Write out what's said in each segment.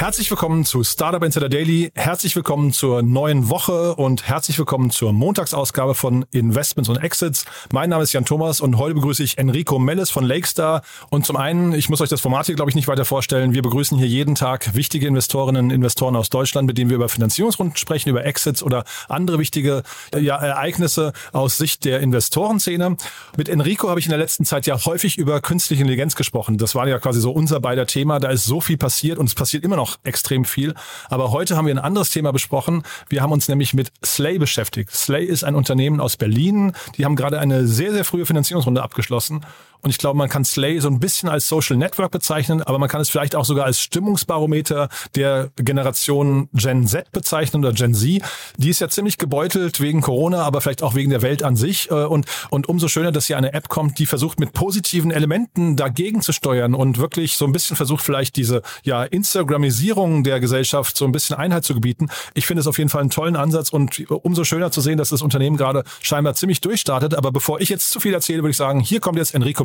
Herzlich willkommen zu Startup Insider Daily. Herzlich willkommen zur neuen Woche und herzlich willkommen zur Montagsausgabe von Investments und Exits. Mein Name ist Jan Thomas und heute begrüße ich Enrico Melles von Lakestar. Und zum einen, ich muss euch das Format hier, glaube ich, nicht weiter vorstellen. Wir begrüßen hier jeden Tag wichtige Investorinnen und Investoren aus Deutschland, mit denen wir über Finanzierungsrunden sprechen, über Exits oder andere wichtige ja, Ereignisse aus Sicht der Investorenszene. Mit Enrico habe ich in der letzten Zeit ja häufig über künstliche Intelligenz gesprochen. Das war ja quasi so unser beider Thema. Da ist so viel passiert und es passiert immer noch noch extrem viel. Aber heute haben wir ein anderes Thema besprochen. Wir haben uns nämlich mit Slay beschäftigt. Slay ist ein Unternehmen aus Berlin. Die haben gerade eine sehr, sehr frühe Finanzierungsrunde abgeschlossen. Und ich glaube, man kann Slay so ein bisschen als Social Network bezeichnen, aber man kann es vielleicht auch sogar als Stimmungsbarometer der Generation Gen Z bezeichnen oder Gen Z. Die ist ja ziemlich gebeutelt wegen Corona, aber vielleicht auch wegen der Welt an sich. Äh, und, und umso schöner, dass hier eine App kommt, die versucht, mit positiven Elementen dagegen zu steuern und wirklich so ein bisschen versucht, vielleicht diese ja, Instagramisierung der Gesellschaft so ein bisschen Einheit zu gebieten. Ich finde es auf jeden Fall einen tollen Ansatz und umso schöner zu sehen, dass das Unternehmen gerade scheinbar ziemlich durchstartet. Aber bevor ich jetzt zu viel erzähle, würde ich sagen, hier kommt jetzt Enrico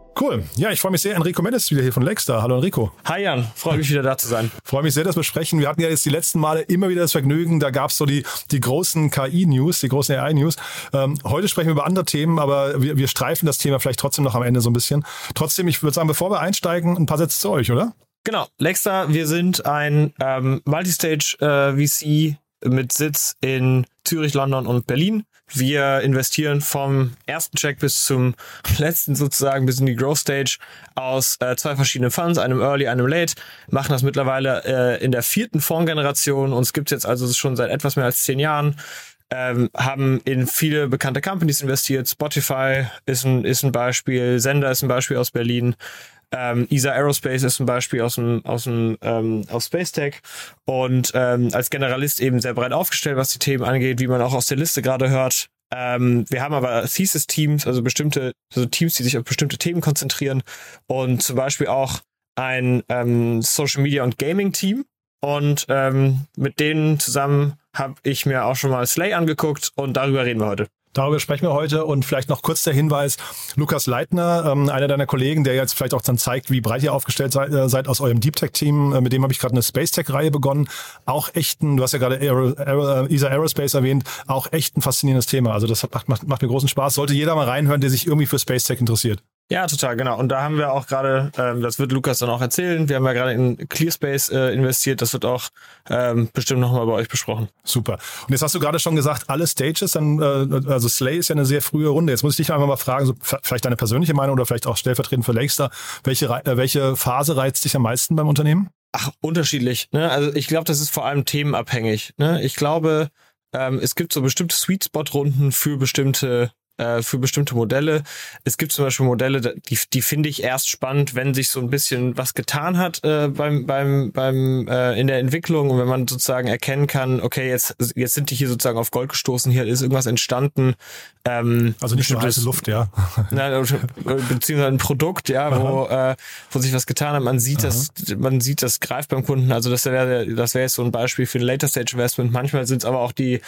Cool. Ja, ich freue mich sehr. Enrico Mendes wieder hier von Lexstar. Hallo Enrico. Hi Jan, freue mich wieder da zu sein. freue mich sehr, dass wir sprechen. Wir hatten ja jetzt die letzten Male immer wieder das Vergnügen. Da gab es so die, die großen KI-News, die großen AI-News. Ähm, heute sprechen wir über andere Themen, aber wir, wir streifen das Thema vielleicht trotzdem noch am Ende so ein bisschen. Trotzdem, ich würde sagen, bevor wir einsteigen, ein paar Sätze zu euch, oder? Genau. Lexstar, wir sind ein ähm, Multistage äh, VC mit Sitz in Zürich, London und Berlin. Wir investieren vom ersten Check bis zum letzten sozusagen, bis in die Growth Stage aus äh, zwei verschiedenen Funds, einem Early, einem Late, machen das mittlerweile äh, in der vierten Fondsgeneration. Uns gibt jetzt also schon seit etwas mehr als zehn Jahren. Ähm, haben in viele bekannte Companies investiert. Spotify ist ein, ist ein Beispiel, Sender ist ein Beispiel aus Berlin. Ähm, ESA Aerospace ist ein Beispiel aus dem, aus dem ähm, aus Space Tech und ähm, als Generalist eben sehr breit aufgestellt, was die Themen angeht, wie man auch aus der Liste gerade hört. Ähm, wir haben aber Thesis-Teams, also bestimmte, also Teams, die sich auf bestimmte Themen konzentrieren und zum Beispiel auch ein ähm, Social Media und Gaming Team. Und ähm, mit denen zusammen habe ich mir auch schon mal Slay angeguckt und darüber reden wir heute. Darüber sprechen wir heute und vielleicht noch kurz der Hinweis, Lukas Leitner, ähm, einer deiner Kollegen, der jetzt vielleicht auch dann zeigt, wie breit ihr aufgestellt seid, äh, seid aus eurem Deep Tech-Team, äh, mit dem habe ich gerade eine Space Tech-Reihe begonnen. Auch echt ein, du hast ja gerade Aero, Aero, äh, ESA Aerospace erwähnt, auch echt ein faszinierendes Thema. Also das macht, macht, macht mir großen Spaß. Sollte jeder mal reinhören, der sich irgendwie für Space Tech interessiert. Ja, total, genau. Und da haben wir auch gerade, ähm, das wird Lukas dann auch erzählen, wir haben ja gerade in Clearspace äh, investiert, das wird auch ähm, bestimmt nochmal bei euch besprochen. Super. Und jetzt hast du gerade schon gesagt, alle Stages, dann, äh, also Slay ist ja eine sehr frühe Runde. Jetzt muss ich dich einfach mal fragen, so, vielleicht deine persönliche Meinung oder vielleicht auch stellvertretend für Lakestar, welche, äh, welche Phase reizt dich am meisten beim Unternehmen? Ach, unterschiedlich. Ne? Also ich glaube, das ist vor allem themenabhängig. Ne? Ich glaube, ähm, es gibt so bestimmte Sweet Spot Runden für bestimmte äh, für bestimmte Modelle. Es gibt zum Beispiel Modelle, die, die finde ich erst spannend, wenn sich so ein bisschen was getan hat äh, beim, beim, beim äh, in der Entwicklung und wenn man sozusagen erkennen kann, okay, jetzt, jetzt sind die hier sozusagen auf Gold gestoßen, hier ist irgendwas entstanden. Ähm, also nicht nur heiße Luft, ja. Nein, beziehungsweise ein Produkt, ja, wo, äh, wo sich was getan hat. Man sieht Aha. das, man sieht das greift beim Kunden. Also das wäre das wäre jetzt so ein Beispiel für ein Later Stage Investment. Manchmal sind es aber auch die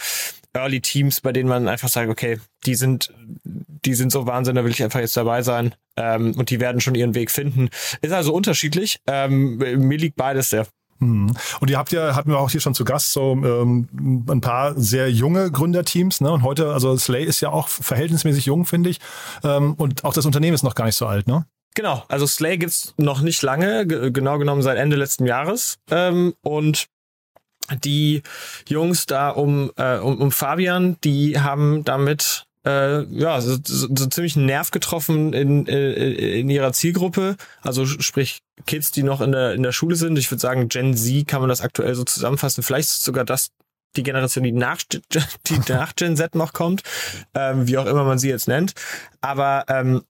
Early Teams, bei denen man einfach sagt, okay, die sind, die sind so Wahnsinn, da will ich einfach jetzt dabei sein. Ähm, und die werden schon ihren Weg finden. Ist also unterschiedlich. Ähm, mir liegt beides sehr. Mhm. Und ihr habt ja, hatten wir auch hier schon zu Gast, so ähm, ein paar sehr junge Gründerteams. Ne? Und heute, also Slay ist ja auch verhältnismäßig jung, finde ich. Ähm, und auch das Unternehmen ist noch gar nicht so alt, ne? Genau, also Slay gibt's noch nicht lange, genau genommen seit Ende letzten Jahres. Ähm, und die Jungs da um, äh, um, um Fabian, die haben damit äh, ja, so, so, so ziemlich einen Nerv getroffen in, in, in ihrer Zielgruppe. Also sprich Kids, die noch in der, in der Schule sind. Ich würde sagen, Gen Z kann man das aktuell so zusammenfassen. Vielleicht sogar das die Generation, die nach, die nach Gen Z noch kommt, ähm, wie auch immer man sie jetzt nennt. Aber ähm,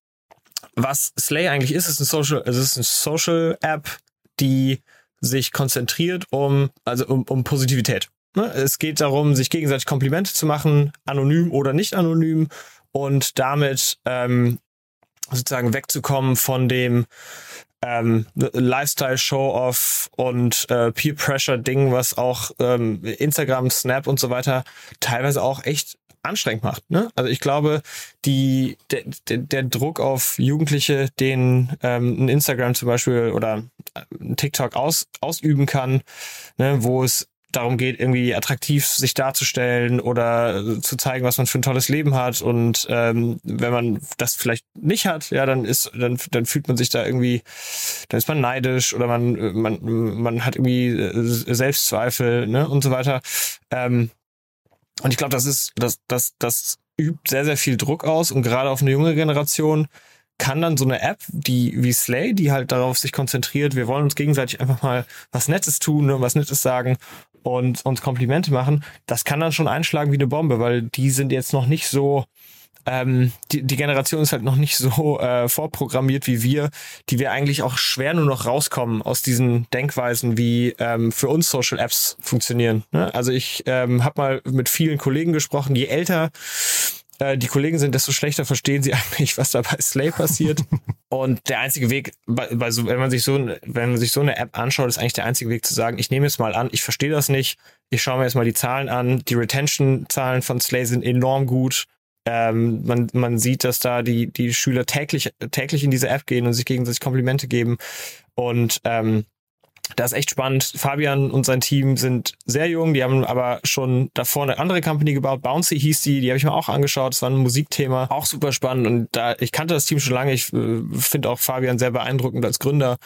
was Slay eigentlich ist, ist ein Social, es ist eine Social App, die sich konzentriert um, also um, um Positivität. Ne? Es geht darum, sich gegenseitig Komplimente zu machen, anonym oder nicht anonym und damit ähm, sozusagen wegzukommen von dem ähm, Lifestyle-Show-Off und äh, Peer-Pressure-Ding, was auch ähm, Instagram, Snap und so weiter teilweise auch echt anstrengend macht. Ne? Also ich glaube, die, der, der, Druck auf Jugendliche, den ähm, ein Instagram zum Beispiel oder ein TikTok aus, ausüben kann, ne, wo es darum geht, irgendwie attraktiv sich darzustellen oder zu zeigen, was man für ein tolles Leben hat. Und ähm, wenn man das vielleicht nicht hat, ja, dann ist, dann, dann fühlt man sich da irgendwie, dann ist man neidisch oder man, man, man hat irgendwie äh, Selbstzweifel, ne, und so weiter. Ähm, und ich glaube, das ist, das, das, das übt sehr, sehr viel Druck aus und gerade auf eine junge Generation kann dann so eine App, die wie Slay, die halt darauf sich konzentriert, wir wollen uns gegenseitig einfach mal was Nettes tun, ne, was Nettes sagen und uns Komplimente machen, das kann dann schon einschlagen wie eine Bombe, weil die sind jetzt noch nicht so, ähm, die, die Generation ist halt noch nicht so äh, vorprogrammiert wie wir, die wir eigentlich auch schwer nur noch rauskommen aus diesen Denkweisen, wie ähm, für uns Social Apps funktionieren. Ne? Also ich ähm, habe mal mit vielen Kollegen gesprochen, je älter äh, die Kollegen sind, desto schlechter verstehen sie eigentlich, was da bei Slay passiert. Und der einzige Weg, bei, bei so, wenn man sich so, wenn man sich so eine App anschaut, ist eigentlich der einzige Weg zu sagen, ich nehme jetzt mal an, ich verstehe das nicht, ich schaue mir jetzt mal die Zahlen an. Die Retention-Zahlen von Slay sind enorm gut. Ähm, man, man sieht, dass da die, die Schüler täglich, täglich in diese App gehen und sich gegenseitig Komplimente geben. Und ähm, das ist echt spannend. Fabian und sein Team sind sehr jung, die haben aber schon davor eine andere Company gebaut. Bouncy hieß die, die habe ich mir auch angeschaut. Das war ein Musikthema, auch super spannend. Und da ich kannte das Team schon lange. Ich äh, finde auch Fabian sehr beeindruckend als Gründer.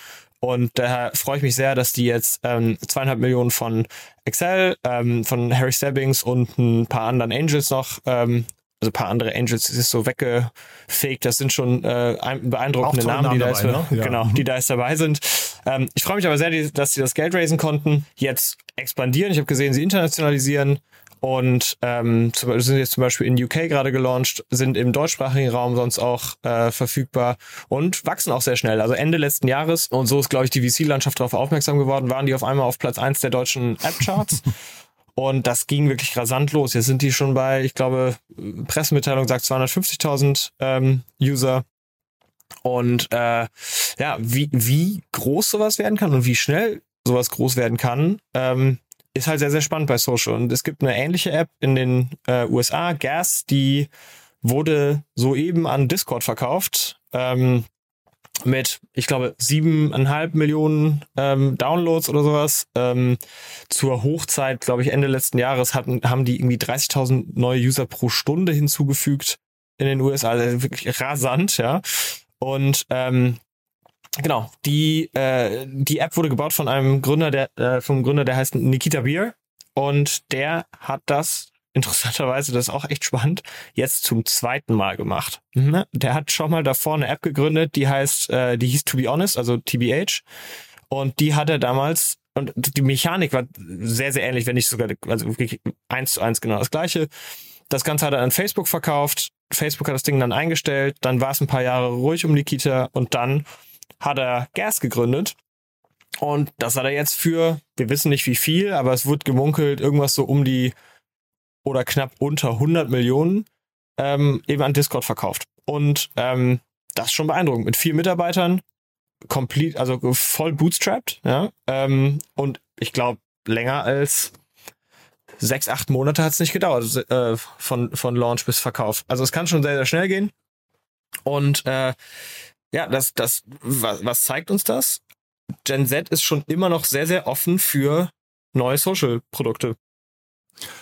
Und daher freue ich mich sehr, dass die jetzt ähm, zweieinhalb Millionen von Excel, ähm, von Harry Stebbings und ein paar anderen Angels noch ähm, also ein paar andere Angels ist so weggefegt. Das sind schon äh, beeindruckende Namen, Namen, die da, dabei, jetzt, ne? genau, die da jetzt dabei sind. Ähm, ich freue mich aber sehr, dass sie das Geld raisen konnten, jetzt expandieren. Ich habe gesehen, sie internationalisieren und ähm, sind jetzt zum Beispiel in UK gerade gelauncht, sind im deutschsprachigen Raum sonst auch äh, verfügbar und wachsen auch sehr schnell. Also Ende letzten Jahres und so ist, glaube ich, die VC-Landschaft darauf aufmerksam geworden, waren die auf einmal auf Platz eins der deutschen App-Charts. Und das ging wirklich rasant los. Jetzt sind die schon bei, ich glaube, Pressemitteilung sagt 250.000 ähm, User. Und äh, ja, wie, wie groß sowas werden kann und wie schnell sowas groß werden kann, ähm, ist halt sehr, sehr spannend bei Social. Und es gibt eine ähnliche App in den äh, USA, Gas, die wurde soeben an Discord verkauft. Ähm, mit, ich glaube, siebeneinhalb Millionen ähm, Downloads oder sowas. Ähm, zur Hochzeit, glaube ich, Ende letzten Jahres hatten, haben die irgendwie 30.000 neue User pro Stunde hinzugefügt in den USA. Also wirklich rasant, ja. Und ähm, genau, die, äh, die App wurde gebaut von einem Gründer, der, äh, vom Gründer, der heißt Nikita Beer. Und der hat das interessanterweise, das ist auch echt spannend, jetzt zum zweiten Mal gemacht. Mhm. Der hat schon mal davor eine App gegründet, die heißt, äh, die hieß To Be Honest, also TBH. Und die hat er damals, und die Mechanik war sehr, sehr ähnlich, wenn nicht sogar, also eins zu eins genau das gleiche. Das Ganze hat er an Facebook verkauft. Facebook hat das Ding dann eingestellt. Dann war es ein paar Jahre ruhig um Nikita und dann hat er Gas gegründet. Und das hat er jetzt für, wir wissen nicht wie viel, aber es wird gemunkelt, irgendwas so um die oder knapp unter 100 Millionen ähm, eben an Discord verkauft. Und ähm, das ist schon beeindruckend. Mit vier Mitarbeitern, complete, also voll bootstrapped, ja. Ähm, und ich glaube, länger als sechs, acht Monate hat es nicht gedauert, äh, von, von Launch bis Verkauf. Also es kann schon sehr, sehr schnell gehen. Und äh, ja, das, das, was, was zeigt uns das? Gen Z ist schon immer noch sehr, sehr offen für neue Social-Produkte.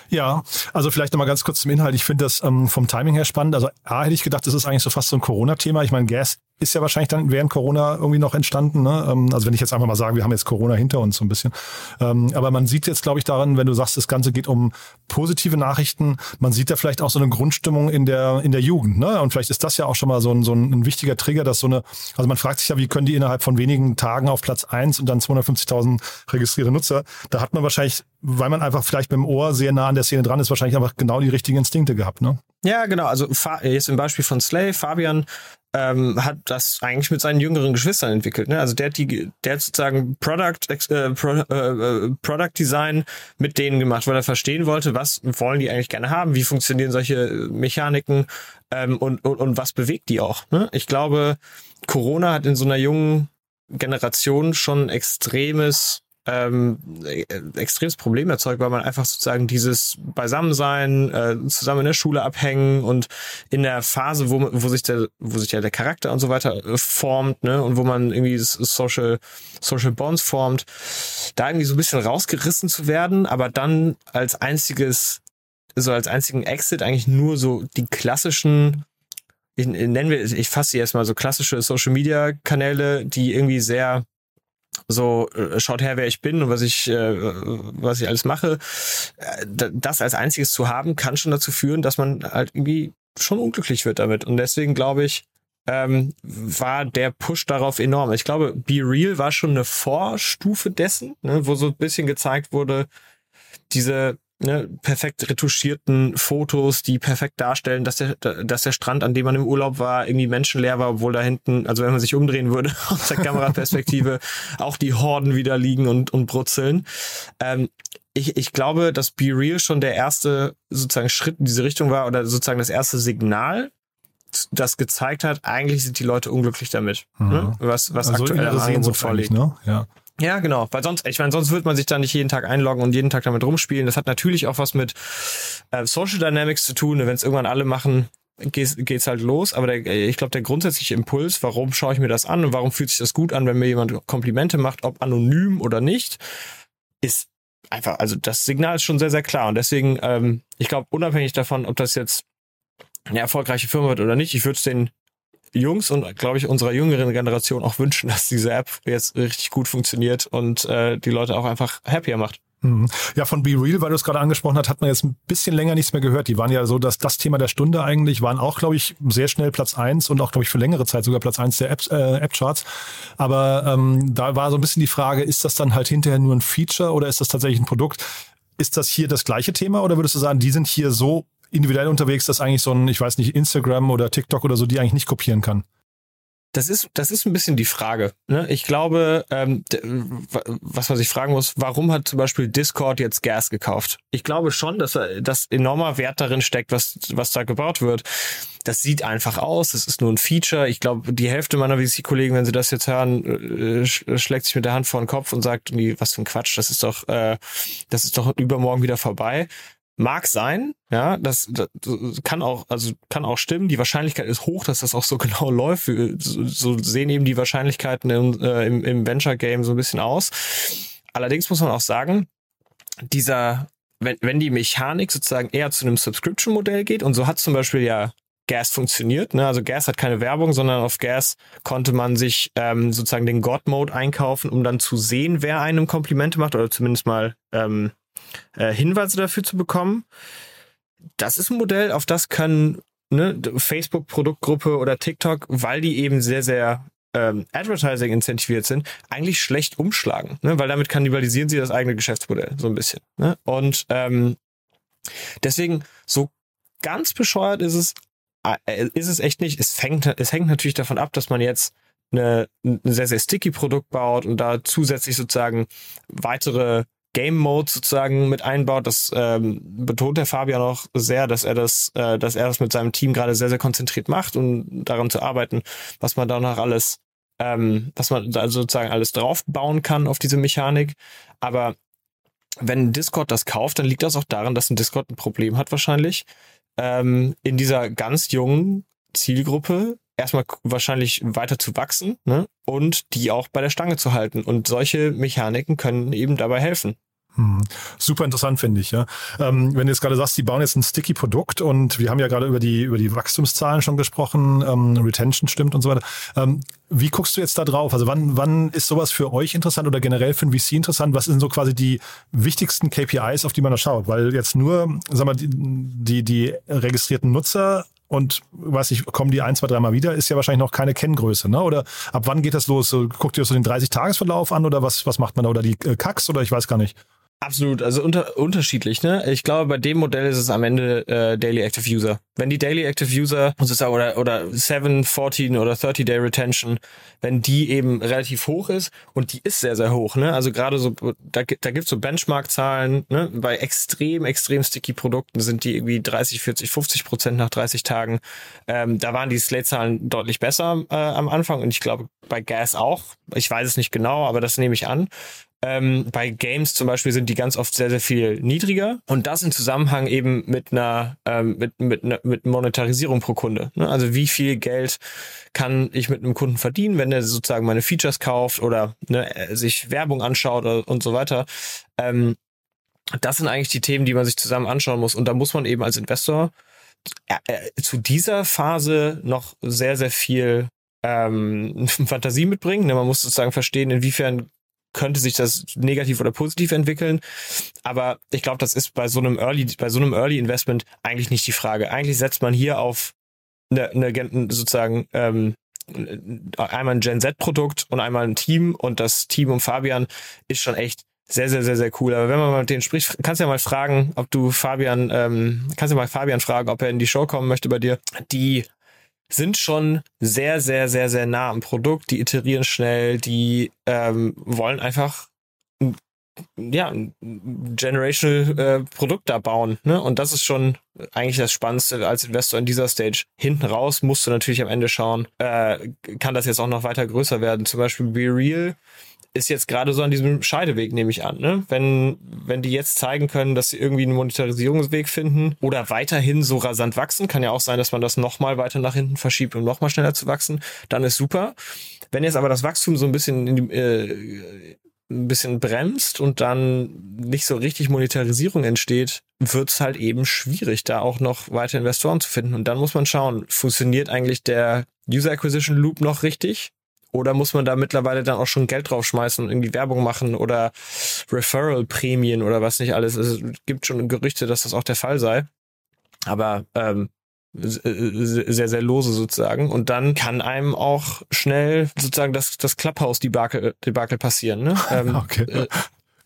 Ja, also vielleicht nochmal ganz kurz zum Inhalt. Ich finde das ähm, vom Timing her spannend. Also A hätte ich gedacht, das ist eigentlich so fast so ein Corona-Thema. Ich meine, Gas ist ja wahrscheinlich dann während Corona irgendwie noch entstanden. Ne? Ähm, also wenn ich jetzt einfach mal sage, wir haben jetzt Corona hinter uns so ein bisschen. Ähm, aber man sieht jetzt, glaube ich, daran, wenn du sagst, das Ganze geht um positive Nachrichten, man sieht da vielleicht auch so eine Grundstimmung in der, in der Jugend. Ne? Und vielleicht ist das ja auch schon mal so ein, so ein wichtiger Trigger, dass so eine, also man fragt sich ja, wie können die innerhalb von wenigen Tagen auf Platz eins und dann 250.000 registrierte Nutzer? Da hat man wahrscheinlich, weil man einfach vielleicht mit dem Ohr sehr nah an der Szene dran ist, wahrscheinlich einfach genau die richtigen Instinkte gehabt. Ne? Ja, genau. Also jetzt im Beispiel von Slay, Fabian ähm, hat das eigentlich mit seinen jüngeren Geschwistern entwickelt. Ne? Also der hat die, der hat sozusagen Product, äh, Pro, äh, Product Design mit denen gemacht, weil er verstehen wollte, was wollen die eigentlich gerne haben, wie funktionieren solche Mechaniken ähm, und, und, und was bewegt die auch. Ne? Ich glaube, Corona hat in so einer jungen Generation schon extremes ähm, äh, extremes Problem erzeugt, weil man einfach sozusagen dieses Beisammensein, äh, zusammen in der Schule abhängen und in der Phase, wo, wo sich der, wo sich ja der Charakter und so weiter äh, formt, ne, und wo man irgendwie Social, Social Bonds formt, da irgendwie so ein bisschen rausgerissen zu werden, aber dann als einziges, so als einzigen Exit eigentlich nur so die klassischen ich, nennen wir, ich fasse sie erstmal so klassische Social Media Kanäle, die irgendwie sehr so äh, schaut her, wer ich bin und was ich, äh, was ich alles mache. Äh, das als einziges zu haben, kann schon dazu führen, dass man halt irgendwie schon unglücklich wird damit. Und deswegen glaube ich, ähm, war der Push darauf enorm. Ich glaube, Be Real war schon eine Vorstufe dessen, ne, wo so ein bisschen gezeigt wurde, diese ne, perfekt retuschierten Fotos, die perfekt darstellen, dass der, dass der Strand, an dem man im Urlaub war, irgendwie menschenleer war, obwohl da hinten, also wenn man sich umdrehen würde aus der Kameraperspektive, auch die Horden wieder liegen und, und brutzeln. Ähm, ich, ich glaube, dass Be Real schon der erste sozusagen Schritt in diese Richtung war oder sozusagen das erste Signal, das gezeigt hat, eigentlich sind die Leute unglücklich damit, mhm. ne? was, was also aktuell am Angebot vorliegt. Ne? Ja. Ja, genau, weil sonst, ich meine, sonst wird man sich da nicht jeden Tag einloggen und jeden Tag damit rumspielen. Das hat natürlich auch was mit äh, Social Dynamics zu tun. Wenn es irgendwann alle machen, geht's, geht's halt los. Aber der, ich glaube, der grundsätzliche Impuls, warum schaue ich mir das an und warum fühlt sich das gut an, wenn mir jemand Komplimente macht, ob anonym oder nicht, ist einfach, also das Signal ist schon sehr, sehr klar. Und deswegen, ähm, ich glaube, unabhängig davon, ob das jetzt eine erfolgreiche Firma wird oder nicht, ich würde es den Jungs und, glaube ich, unserer jüngeren Generation auch wünschen, dass diese App jetzt richtig gut funktioniert und äh, die Leute auch einfach happier macht. Mhm. Ja, von Be Real, weil du es gerade angesprochen hast, hat man jetzt ein bisschen länger nichts mehr gehört. Die waren ja so, dass das Thema der Stunde eigentlich waren auch, glaube ich, sehr schnell Platz eins und auch, glaube ich, für längere Zeit sogar Platz eins der App, äh, App-Charts. Aber ähm, da war so ein bisschen die Frage, ist das dann halt hinterher nur ein Feature oder ist das tatsächlich ein Produkt? Ist das hier das gleiche Thema oder würdest du sagen, die sind hier so individuell unterwegs, dass eigentlich so ein, ich weiß nicht, Instagram oder TikTok oder so, die eigentlich nicht kopieren kann? Das ist, das ist ein bisschen die Frage. Ne? Ich glaube, ähm, was man sich fragen muss, warum hat zum Beispiel Discord jetzt Gas gekauft? Ich glaube schon, dass, dass enormer Wert darin steckt, was, was da gebaut wird. Das sieht einfach aus, das ist nur ein Feature. Ich glaube, die Hälfte meiner VC-Kollegen, wenn sie das jetzt hören, äh, schlägt sich mit der Hand vor den Kopf und sagt, was für ein Quatsch, das ist doch, äh, das ist doch übermorgen wieder vorbei. Mag sein, ja, das, das kann auch, also kann auch stimmen. Die Wahrscheinlichkeit ist hoch, dass das auch so genau läuft. So, so sehen eben die Wahrscheinlichkeiten im, äh, im, im Venture Game so ein bisschen aus. Allerdings muss man auch sagen, dieser, wenn, wenn die Mechanik sozusagen eher zu einem Subscription-Modell geht, und so hat zum Beispiel ja Gas funktioniert. Ne? Also Gas hat keine Werbung, sondern auf Gas konnte man sich ähm, sozusagen den God-Mode einkaufen, um dann zu sehen, wer einem Komplimente macht oder zumindest mal ähm, äh, Hinweise dafür zu bekommen. Das ist ein Modell, auf das können ne, Facebook-Produktgruppe oder TikTok, weil die eben sehr, sehr ähm, Advertising incentiviert sind, eigentlich schlecht umschlagen, ne? weil damit kannibalisieren sie das eigene Geschäftsmodell so ein bisschen. Ne? Und ähm, deswegen so ganz bescheuert ist es, äh, ist es echt nicht. Es, fängt, es hängt natürlich davon ab, dass man jetzt eine, ein sehr, sehr sticky Produkt baut und da zusätzlich sozusagen weitere Game Mode sozusagen mit einbaut. Das ähm, betont der Fabian auch sehr, dass er das, äh, dass er das mit seinem Team gerade sehr, sehr konzentriert macht und daran zu arbeiten, was man danach alles, ähm, was man da sozusagen alles draufbauen kann auf diese Mechanik. Aber wenn Discord das kauft, dann liegt das auch daran, dass ein Discord ein Problem hat wahrscheinlich. Ähm, in dieser ganz jungen Zielgruppe erstmal wahrscheinlich weiter zu wachsen ne? und die auch bei der Stange zu halten. Und solche Mechaniken können eben dabei helfen. Hm. Super interessant finde ich, ja. Ähm, wenn du jetzt gerade sagst, die bauen jetzt ein Sticky-Produkt und wir haben ja gerade über die über die Wachstumszahlen schon gesprochen, ähm, Retention stimmt und so weiter. Ähm, wie guckst du jetzt da drauf? Also wann wann ist sowas für euch interessant oder generell für ein VC interessant? Was sind so quasi die wichtigsten KPIs, auf die man da schaut? Weil jetzt nur, sag mal, die die, die registrierten Nutzer und weiß ich, kommen die ein, zwei, dreimal wieder, ist ja wahrscheinlich noch keine Kenngröße, ne? Oder ab wann geht das los? Guckt ihr so den 30-Tagesverlauf an oder was, was macht man da? Oder die äh, Kacks oder ich weiß gar nicht. Absolut, also unter, unterschiedlich. Ne? Ich glaube, bei dem Modell ist es am Ende äh, Daily Active User. Wenn die Daily Active User sozusagen oder oder 7, 14 oder 30 Day Retention, wenn die eben relativ hoch ist und die ist sehr sehr hoch. Ne? Also gerade so da, da gibt's so Benchmark-Zahlen. Ne? Bei extrem extrem sticky Produkten sind die irgendwie 30, 40, 50 Prozent nach 30 Tagen. Ähm, da waren die Slate-Zahlen deutlich besser äh, am Anfang und ich glaube bei Gas auch. Ich weiß es nicht genau, aber das nehme ich an. Ähm, bei Games zum Beispiel sind die ganz oft sehr, sehr viel niedriger und das in Zusammenhang eben mit einer, ähm, mit, mit, einer, mit Monetarisierung pro Kunde. Ne? Also wie viel Geld kann ich mit einem Kunden verdienen, wenn er sozusagen meine Features kauft oder ne, sich Werbung anschaut und so weiter. Ähm, das sind eigentlich die Themen, die man sich zusammen anschauen muss. Und da muss man eben als Investor äh, äh zu dieser Phase noch sehr, sehr viel ähm, Fantasie mitbringen. Ne? Man muss sozusagen verstehen, inwiefern könnte sich das negativ oder positiv entwickeln. Aber ich glaube, das ist bei so einem Early, bei so einem Early Investment eigentlich nicht die Frage. Eigentlich setzt man hier auf eine, eine sozusagen ähm, einmal ein Gen Z-Produkt und einmal ein Team und das Team um Fabian ist schon echt sehr, sehr, sehr, sehr cool. Aber wenn man mal mit denen spricht, kannst du ja mal fragen, ob du Fabian, ähm, kannst du mal Fabian fragen, ob er in die Show kommen möchte bei dir. Die sind schon sehr, sehr, sehr, sehr nah am Produkt. Die iterieren schnell, die ähm, wollen einfach ja, generational äh, Produkt da bauen. Ne? Und das ist schon eigentlich das Spannendste als Investor in dieser Stage. Hinten raus musst du natürlich am Ende schauen, äh, kann das jetzt auch noch weiter größer werden. Zum Beispiel Be Real ist jetzt gerade so an diesem Scheideweg, nehme ich an. Ne? Wenn, wenn die jetzt zeigen können, dass sie irgendwie einen Monetarisierungsweg finden oder weiterhin so rasant wachsen, kann ja auch sein, dass man das nochmal weiter nach hinten verschiebt, um nochmal schneller zu wachsen, dann ist super. Wenn jetzt aber das Wachstum so ein bisschen in die, äh, ein bisschen bremst und dann nicht so richtig Monetarisierung entsteht, wird es halt eben schwierig, da auch noch weitere Investoren zu finden. Und dann muss man schauen, funktioniert eigentlich der User Acquisition Loop noch richtig? Oder muss man da mittlerweile dann auch schon Geld draufschmeißen und irgendwie Werbung machen oder Referral-Prämien oder was nicht alles? Es gibt schon Gerüchte, dass das auch der Fall sei. Aber ähm, sehr, sehr lose sozusagen. Und dann kann einem auch schnell sozusagen das, das Clubhouse-Debakel Debakel passieren. Ne? Ähm, okay. Äh,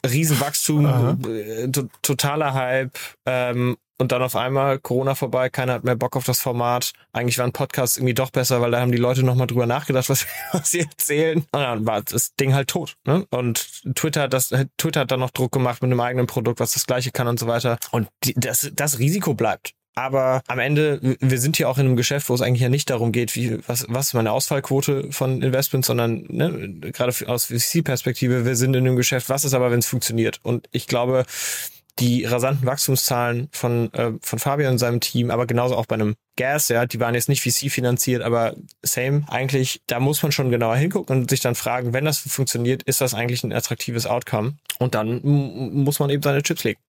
Riesenwachstum, äh, totaler Hype ähm, und dann auf einmal Corona vorbei, keiner hat mehr Bock auf das Format. Eigentlich waren Podcasts irgendwie doch besser, weil da haben die Leute nochmal drüber nachgedacht, was, was sie erzählen. Und dann war das Ding halt tot. Ne? Und Twitter hat das, Twitter hat dann noch Druck gemacht mit einem eigenen Produkt, was das gleiche kann und so weiter. Und die, das, das Risiko bleibt. Aber am Ende, wir sind hier auch in einem Geschäft, wo es eigentlich ja nicht darum geht, wie, was, was ist meine Ausfallquote von Investments, sondern ne, gerade aus VC-Perspektive, wir sind in einem Geschäft, was ist aber, wenn es funktioniert? Und ich glaube, die rasanten Wachstumszahlen von, äh, von Fabian und seinem Team, aber genauso auch bei einem Gas, ja, die waren jetzt nicht VC finanziert, aber same, eigentlich, da muss man schon genauer hingucken und sich dann fragen, wenn das funktioniert, ist das eigentlich ein attraktives Outcome? Und dann muss man eben seine Chips legen.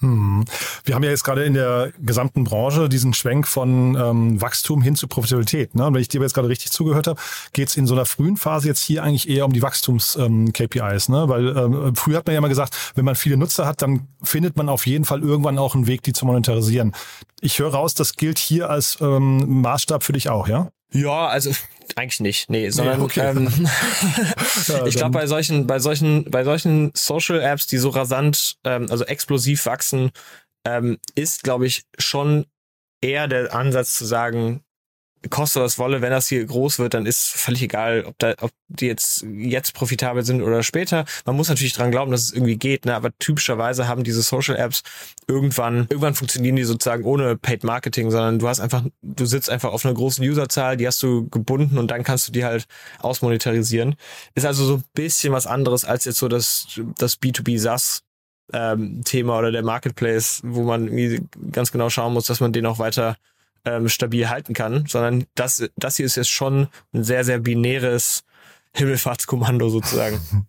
Hm. Wir haben ja jetzt gerade in der gesamten Branche diesen Schwenk von ähm, Wachstum hin zu Profitabilität. Ne? Und wenn ich dir jetzt gerade richtig zugehört habe, geht es in so einer frühen Phase jetzt hier eigentlich eher um die Wachstums-KPIs. Ähm, ne? Weil ähm, früher hat man ja immer gesagt, wenn man viele Nutzer hat, dann findet man auf jeden Fall irgendwann auch einen Weg, die zu monetarisieren. Ich höre raus, das gilt hier als ähm, Maßstab für dich auch, ja? Ja, also eigentlich nicht, nee, sondern nee, okay. ähm, ich glaube bei solchen, bei solchen, bei solchen Social Apps, die so rasant, ähm, also explosiv wachsen, ähm, ist, glaube ich, schon eher der Ansatz zu sagen, kostet was wolle, wenn das hier groß wird, dann ist völlig egal, ob da, ob die jetzt jetzt profitabel sind oder später. Man muss natürlich dran glauben, dass es irgendwie geht, ne? Aber typischerweise haben diese Social Apps irgendwann, irgendwann funktionieren die sozusagen ohne Paid Marketing, sondern du hast einfach, du sitzt einfach auf einer großen Userzahl, die hast du gebunden und dann kannst du die halt ausmonetarisieren. Ist also so ein bisschen was anderes als jetzt so das, das B2B SaaS ähm, Thema oder der Marketplace, wo man irgendwie ganz genau schauen muss, dass man den auch weiter ähm, stabil halten kann, sondern das, das hier ist jetzt schon ein sehr, sehr binäres Himmelfahrtskommando sozusagen.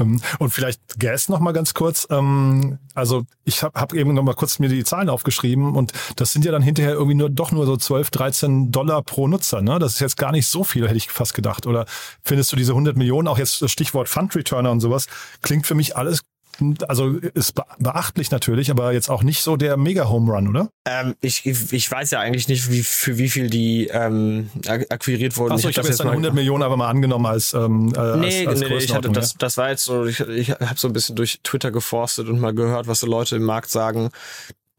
Ähm, und vielleicht Gas noch mal ganz kurz. Ähm, also ich habe hab eben noch mal kurz mir die Zahlen aufgeschrieben und das sind ja dann hinterher irgendwie nur doch nur so 12, 13 Dollar pro Nutzer. Ne? Das ist jetzt gar nicht so viel, hätte ich fast gedacht. Oder findest du diese 100 Millionen, auch jetzt das Stichwort Fund Returner und sowas, klingt für mich alles also ist beachtlich natürlich, aber jetzt auch nicht so der Mega-Home Run, oder? Ähm, ich, ich weiß ja eigentlich nicht, wie, für wie viel die ähm, akquiriert wurden. Achso, ich, ich habe jetzt, jetzt 100 Millionen aber mal angenommen als ähm, äh, Nee, als, als nee, ich hatte, das, das war jetzt so, ich, ich habe so ein bisschen durch Twitter geforstet und mal gehört, was so Leute im Markt sagen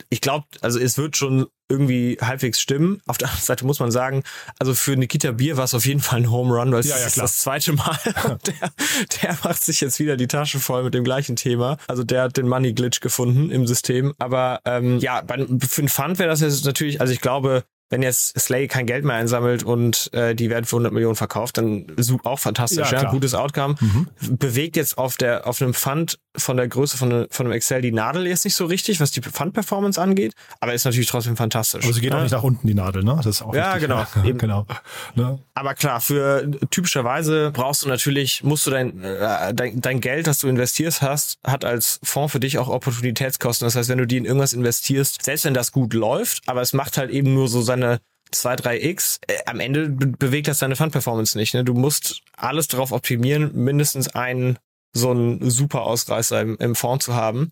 ich glaube, also es wird schon irgendwie halbwegs stimmen. Auf der anderen Seite muss man sagen, also für Nikita Bier war es auf jeden Fall ein Home Run, weil es ja, ja, ist das zweite Mal. der, der macht sich jetzt wieder die Tasche voll mit dem gleichen Thema. Also der hat den Money Glitch gefunden im System. Aber ähm, ja, bei, für einen Fund wäre das jetzt natürlich, also ich glaube, wenn jetzt Slay kein Geld mehr einsammelt und äh, die werden für 100 Millionen verkauft, dann auch fantastisch, ja, ja gutes Outcome. Mhm. Bewegt jetzt auf der auf einem Fund von der Größe von, von einem Excel die Nadel jetzt nicht so richtig, was die Fund-Performance angeht, aber ist natürlich trotzdem fantastisch. Aber sie geht ja. auch nicht nach unten, die Nadel, ne? Das ist auch Ja, genau. Eben. genau. Ne? Aber klar, für typischerweise brauchst du natürlich, musst du dein, äh, dein, dein Geld, das du investierst hast, hat als Fonds für dich auch Opportunitätskosten. Das heißt, wenn du die in irgendwas investierst, selbst wenn das gut läuft, aber es macht halt eben nur so seine 2, 3x, äh, am Ende bewegt das deine Fund-Performance nicht. Ne? Du musst alles darauf optimieren, mindestens einen so einen super Ausreißer im, im Fonds zu haben.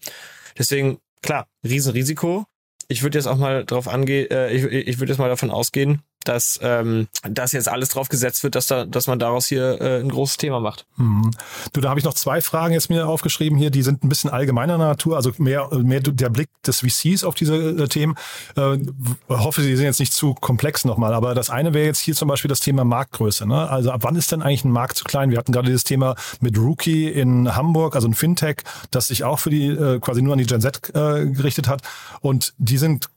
Deswegen, klar, Riesenrisiko. Ich würde jetzt auch mal drauf angehen, äh, ich, ich würde jetzt mal davon ausgehen, dass ähm, das jetzt alles drauf gesetzt wird, dass da, dass man daraus hier äh, ein großes Thema macht. Mhm. Du, da habe ich noch zwei Fragen jetzt mir aufgeschrieben hier, die sind ein bisschen allgemeiner Natur, also mehr, mehr der Blick des VCs auf diese äh, Themen. Äh, hoffe, sie sind jetzt nicht zu komplex nochmal, aber das eine wäre jetzt hier zum Beispiel das Thema Marktgröße. Ne? Also ab wann ist denn eigentlich ein Markt zu klein? Wir hatten gerade dieses Thema mit Rookie in Hamburg, also ein Fintech, das sich auch für die äh, quasi nur an die Gen Z äh, gerichtet hat und die sind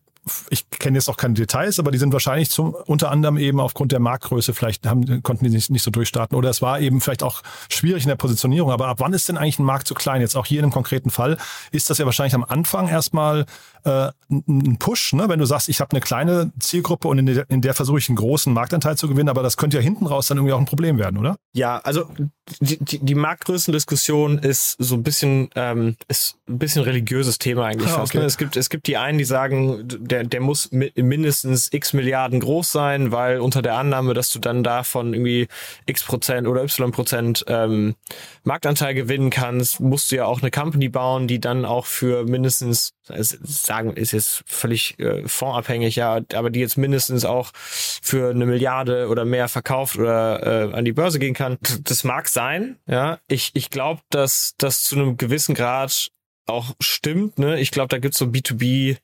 ich kenne jetzt auch keine Details, aber die sind wahrscheinlich zum, unter anderem eben aufgrund der Marktgröße, vielleicht haben, konnten die nicht, nicht so durchstarten. Oder es war eben vielleicht auch schwierig in der Positionierung. Aber ab wann ist denn eigentlich ein Markt zu klein? Jetzt auch hier in einem konkreten Fall ist das ja wahrscheinlich am Anfang erstmal äh, ein Push, ne? wenn du sagst, ich habe eine kleine Zielgruppe und in der, in der versuche ich einen großen Marktanteil zu gewinnen, aber das könnte ja hinten raus dann irgendwie auch ein Problem werden, oder? Ja, also die, die, die Marktgrößendiskussion ist so ein bisschen ähm, ist ein bisschen religiöses Thema eigentlich ah, fast. Ne? Es gibt es gibt die einen, die sagen, der der muss mindestens x Milliarden groß sein, weil unter der Annahme, dass du dann davon irgendwie x Prozent oder y Prozent ähm, Marktanteil gewinnen kannst, musst du ja auch eine Company bauen, die dann auch für mindestens sagen ist jetzt völlig äh, fondsabhängig, ja, aber die jetzt mindestens auch für eine Milliarde oder mehr verkauft oder äh, an die Börse gehen kann. Das mag sein, ja. Ich, ich glaube, dass das zu einem gewissen Grad auch stimmt. Ne? Ich glaube, da gibt's so B2B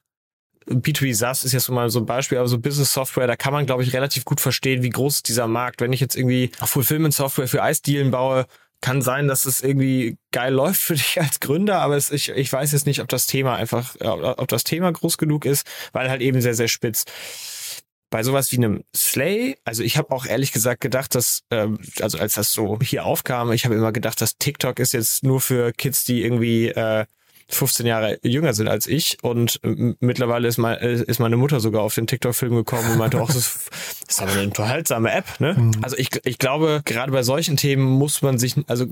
B2B SaaS ist jetzt mal so ein Beispiel, aber so Business Software, da kann man, glaube ich, relativ gut verstehen, wie groß dieser Markt. Wenn ich jetzt irgendwie Fulfillment Software für Eisdealen baue, kann sein, dass es irgendwie geil läuft für dich als Gründer, aber es, ich, ich weiß jetzt nicht, ob das Thema einfach, ob das Thema groß genug ist, weil halt eben sehr, sehr spitz. Bei sowas wie einem Slay, also ich habe auch ehrlich gesagt gedacht, dass, ähm, also als das so hier aufkam, ich habe immer gedacht, dass TikTok ist jetzt nur für Kids, die irgendwie äh, 15 Jahre jünger sind als ich und mittlerweile ist, mein, äh, ist meine Mutter sogar auf den TikTok-Film gekommen und meinte, auch, das ist, das ist aber eine unterhaltsame App. Ne? Mhm. Also ich, ich glaube, gerade bei solchen Themen muss man sich, also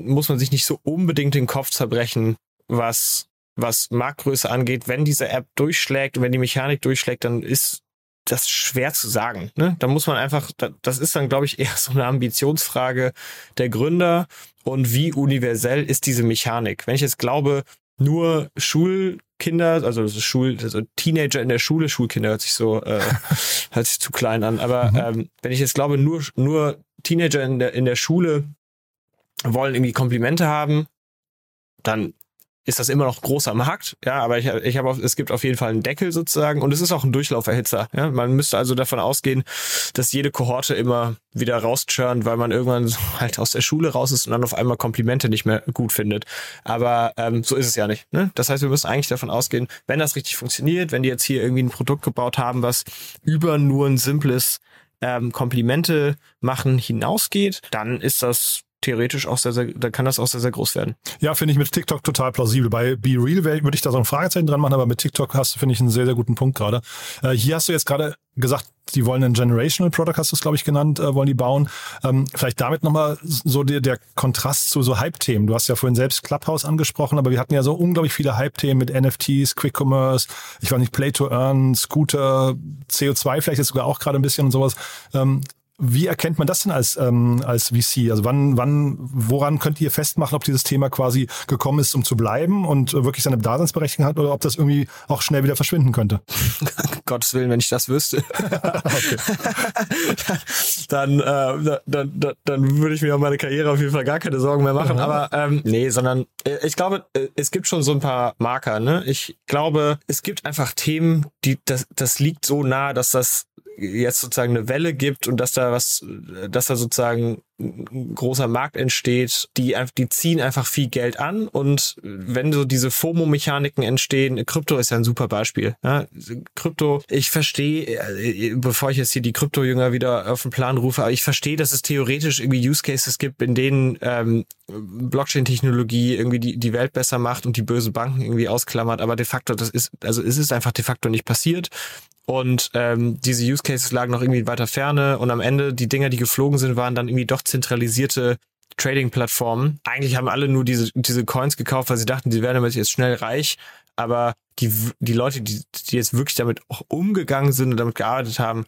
muss man sich nicht so unbedingt den Kopf zerbrechen, was was Marktgröße angeht, wenn diese App durchschlägt wenn die Mechanik durchschlägt, dann ist das schwer zu sagen. Ne? Da muss man einfach, das ist dann, glaube ich, eher so eine Ambitionsfrage der Gründer und wie universell ist diese Mechanik. Wenn ich jetzt glaube, nur Schulkinder, also Schul, also Teenager in der Schule, Schulkinder hört sich so, äh, hört sich zu klein an. Aber mhm. ähm, wenn ich jetzt glaube, nur, nur Teenager in der, in der Schule wollen irgendwie Komplimente haben, dann ist das immer noch großer Markt, ja, aber ich, ich habe es gibt auf jeden Fall einen Deckel sozusagen und es ist auch ein Durchlauferhitzer. Ja? Man müsste also davon ausgehen, dass jede Kohorte immer wieder rauschurnt, weil man irgendwann halt aus der Schule raus ist und dann auf einmal Komplimente nicht mehr gut findet. Aber ähm, so ist es ja nicht. Ne? Das heißt, wir müssen eigentlich davon ausgehen, wenn das richtig funktioniert, wenn die jetzt hier irgendwie ein Produkt gebaut haben, was über nur ein simples ähm, Komplimente machen hinausgeht, dann ist das theoretisch auch sehr, sehr, da kann das auch sehr, sehr groß werden. Ja, finde ich mit TikTok total plausibel. Bei Be Real würde ich da so ein Fragezeichen dran machen, aber mit TikTok hast du, finde ich, einen sehr, sehr guten Punkt gerade. Äh, hier hast du jetzt gerade gesagt, die wollen einen Generational Product, hast du es, glaube ich, genannt, äh, wollen die bauen. Ähm, vielleicht damit nochmal so der, der Kontrast zu so Hype-Themen. Du hast ja vorhin selbst Clubhouse angesprochen, aber wir hatten ja so unglaublich viele Hype-Themen mit NFTs, Quick Commerce, ich weiß nicht, Play to Earn, Scooter, CO2 vielleicht jetzt sogar auch gerade ein bisschen und sowas. Ähm, wie erkennt man das denn als, ähm, als VC? Also wann, wann, woran könnt ihr festmachen, ob dieses Thema quasi gekommen ist, um zu bleiben und wirklich seine Daseinsberechtigung hat oder ob das irgendwie auch schnell wieder verschwinden könnte? Gottes Willen, wenn ich das wüsste. dann, äh, dann, dann, dann würde ich mir um meine Karriere auf jeden Fall gar keine Sorgen mehr machen. Aber ähm, nee, sondern ich glaube, äh, es gibt schon so ein paar Marker. Ne? Ich glaube, es gibt einfach Themen, die das, das liegt so nah, dass das jetzt sozusagen eine Welle gibt und dass da was, dass da sozusagen großer Markt entsteht, die, die ziehen einfach viel Geld an und wenn so diese FOMO-Mechaniken entstehen, Krypto ist ja ein super Beispiel. Ja, Krypto, ich verstehe, äh, bevor ich jetzt hier die Krypto-Jünger wieder auf den Plan rufe, aber ich verstehe, dass es theoretisch irgendwie Use Cases gibt, in denen ähm, Blockchain-Technologie irgendwie die, die Welt besser macht und die böse Banken irgendwie ausklammert, aber de facto, das ist, also es ist einfach de facto nicht passiert. Und ähm, diese Use Cases lagen noch irgendwie weiter ferne und am Ende die Dinger, die geflogen sind, waren dann irgendwie doch zentralisierte Trading-Plattformen. Eigentlich haben alle nur diese, diese Coins gekauft, weil sie dachten, sie werden damit jetzt schnell reich. Aber die, die Leute, die, die jetzt wirklich damit auch umgegangen sind und damit gearbeitet haben,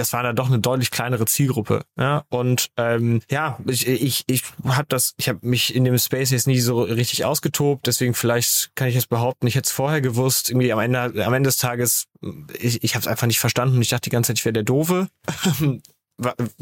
das war dann doch eine deutlich kleinere Zielgruppe. Ja? Und ähm, ja, ich, ich, ich habe das, ich habe mich in dem Space jetzt nie so richtig ausgetobt, deswegen vielleicht kann ich jetzt behaupten, ich hätte es vorher gewusst, irgendwie am Ende, am Ende des Tages, ich, ich habe es einfach nicht verstanden und ich dachte die ganze Zeit, ich wäre der Doofe.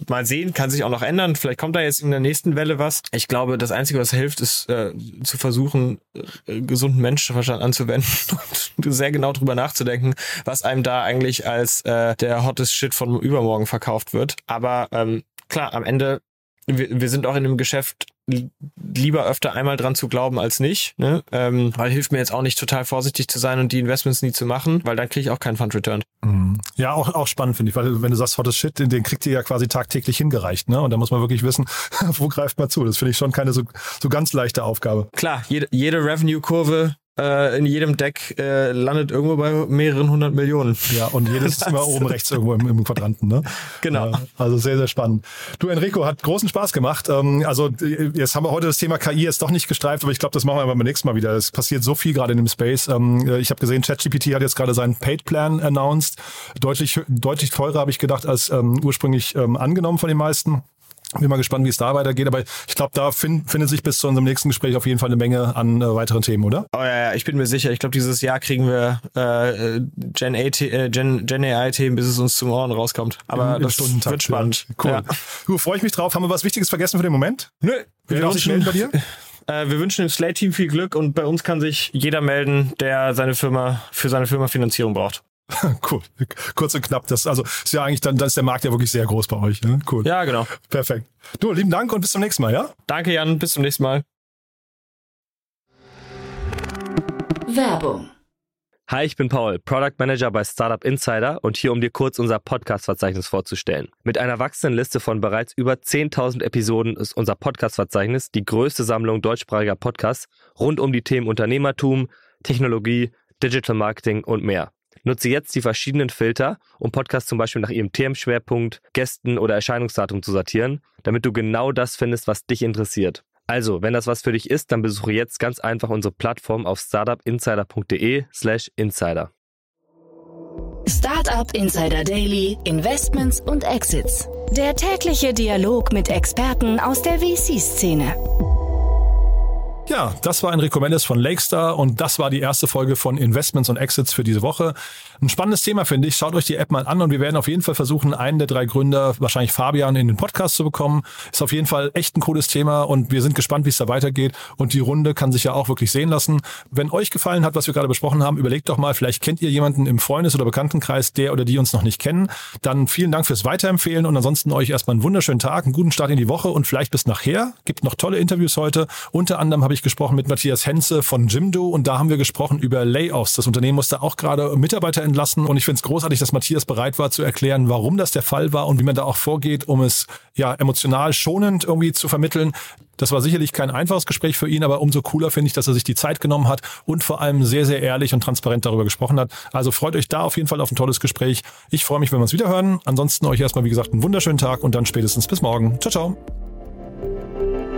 mal sehen, kann sich auch noch ändern. Vielleicht kommt da jetzt in der nächsten Welle was. Ich glaube, das Einzige, was hilft, ist äh, zu versuchen, äh, gesunden Menschenverstand anzuwenden und sehr genau drüber nachzudenken, was einem da eigentlich als äh, der hottest Shit von übermorgen verkauft wird. Aber ähm, klar, am Ende wir, wir sind auch in dem Geschäft lieber öfter einmal dran zu glauben als nicht, ne? ähm, weil hilft mir jetzt auch nicht total vorsichtig zu sein und die Investments nie zu machen, weil dann kriege ich auch keinen Fund Return. Mhm. Ja, auch, auch spannend finde ich, weil wenn du sagst, hottes Shit, den, den kriegt ihr ja quasi tagtäglich hingereicht, ne? Und da muss man wirklich wissen, wo greift man zu. Das finde ich schon keine so, so ganz leichte Aufgabe. Klar, jede, jede Revenue-Kurve in jedem Deck äh, landet irgendwo bei mehreren hundert Millionen. Ja, und jedes ist immer oben rechts irgendwo im, im Quadranten. Ne? Genau. Ja, also sehr, sehr spannend. Du, Enrico, hat großen Spaß gemacht. Ähm, also jetzt haben wir heute das Thema KI jetzt doch nicht gestreift, aber ich glaube, das machen wir beim nächsten Mal wieder. Es passiert so viel gerade in dem Space. Ähm, ich habe gesehen, ChatGPT hat jetzt gerade seinen Paid-Plan announced. Deutlich, deutlich teurer, habe ich gedacht, als ähm, ursprünglich ähm, angenommen von den meisten. Bin mal gespannt, wie es da weitergeht, aber ich glaube, da find, findet sich bis zu unserem nächsten Gespräch auf jeden Fall eine Menge an äh, weiteren Themen, oder? Oh ja, ja, ich bin mir sicher. Ich glaube, dieses Jahr kriegen wir äh, Gen, äh, Gen, Gen AI-Themen, bis es uns zum Ohren rauskommt. Aber Im, das im wird spannend. Ja. Cool. Ja. Du, freue ich mich drauf. Haben wir was Wichtiges vergessen für den Moment? Nö. Wir, wir wünschen, bei dir? Äh, wir wünschen dem Slate-Team viel Glück und bei uns kann sich jeder melden, der seine Firma für seine Firma Finanzierung braucht. cool. Kurz und knapp. Das, also ist ja eigentlich dann, dann ist der Markt ja wirklich sehr groß bei euch. Ne? Cool. Ja, genau. Perfekt. Du, lieben Dank und bis zum nächsten Mal, ja? Danke, Jan. Bis zum nächsten Mal. Werbung. Hi, ich bin Paul, Product Manager bei Startup Insider und hier, um dir kurz unser Podcast-Verzeichnis vorzustellen. Mit einer wachsenden Liste von bereits über 10.000 Episoden ist unser Podcast-Verzeichnis die größte Sammlung deutschsprachiger Podcasts rund um die Themen Unternehmertum, Technologie, Digital Marketing und mehr. Nutze jetzt die verschiedenen Filter, um Podcasts zum Beispiel nach ihrem Themenschwerpunkt, Gästen oder Erscheinungsdatum zu sortieren, damit du genau das findest, was dich interessiert. Also, wenn das was für dich ist, dann besuche jetzt ganz einfach unsere Plattform auf startupinsider.de slash insider. Startup Insider Daily, Investments und Exits. Der tägliche Dialog mit Experten aus der VC-Szene. Ja, das war Enrico Mendes von Lakestar und das war die erste Folge von Investments und Exits für diese Woche. Ein spannendes Thema, finde ich. Schaut euch die App mal an und wir werden auf jeden Fall versuchen, einen der drei Gründer, wahrscheinlich Fabian, in den Podcast zu bekommen. Ist auf jeden Fall echt ein cooles Thema und wir sind gespannt, wie es da weitergeht. Und die Runde kann sich ja auch wirklich sehen lassen. Wenn euch gefallen hat, was wir gerade besprochen haben, überlegt doch mal, vielleicht kennt ihr jemanden im Freundes- oder Bekanntenkreis, der oder die uns noch nicht kennen. Dann vielen Dank fürs Weiterempfehlen und ansonsten euch erstmal einen wunderschönen Tag, einen guten Start in die Woche und vielleicht bis nachher. Gibt noch tolle Interviews heute. Unter anderem habe ich gesprochen mit Matthias Henze von Jimdo und da haben wir gesprochen über Layoffs. Das Unternehmen musste auch gerade Mitarbeiter entlassen und ich finde es großartig, dass Matthias bereit war zu erklären, warum das der Fall war und wie man da auch vorgeht, um es ja emotional schonend irgendwie zu vermitteln. Das war sicherlich kein einfaches Gespräch für ihn, aber umso cooler finde ich, dass er sich die Zeit genommen hat und vor allem sehr, sehr ehrlich und transparent darüber gesprochen hat. Also freut euch da auf jeden Fall auf ein tolles Gespräch. Ich freue mich, wenn wir uns wieder hören. Ansonsten euch erstmal, wie gesagt, einen wunderschönen Tag und dann spätestens bis morgen. Ciao, ciao.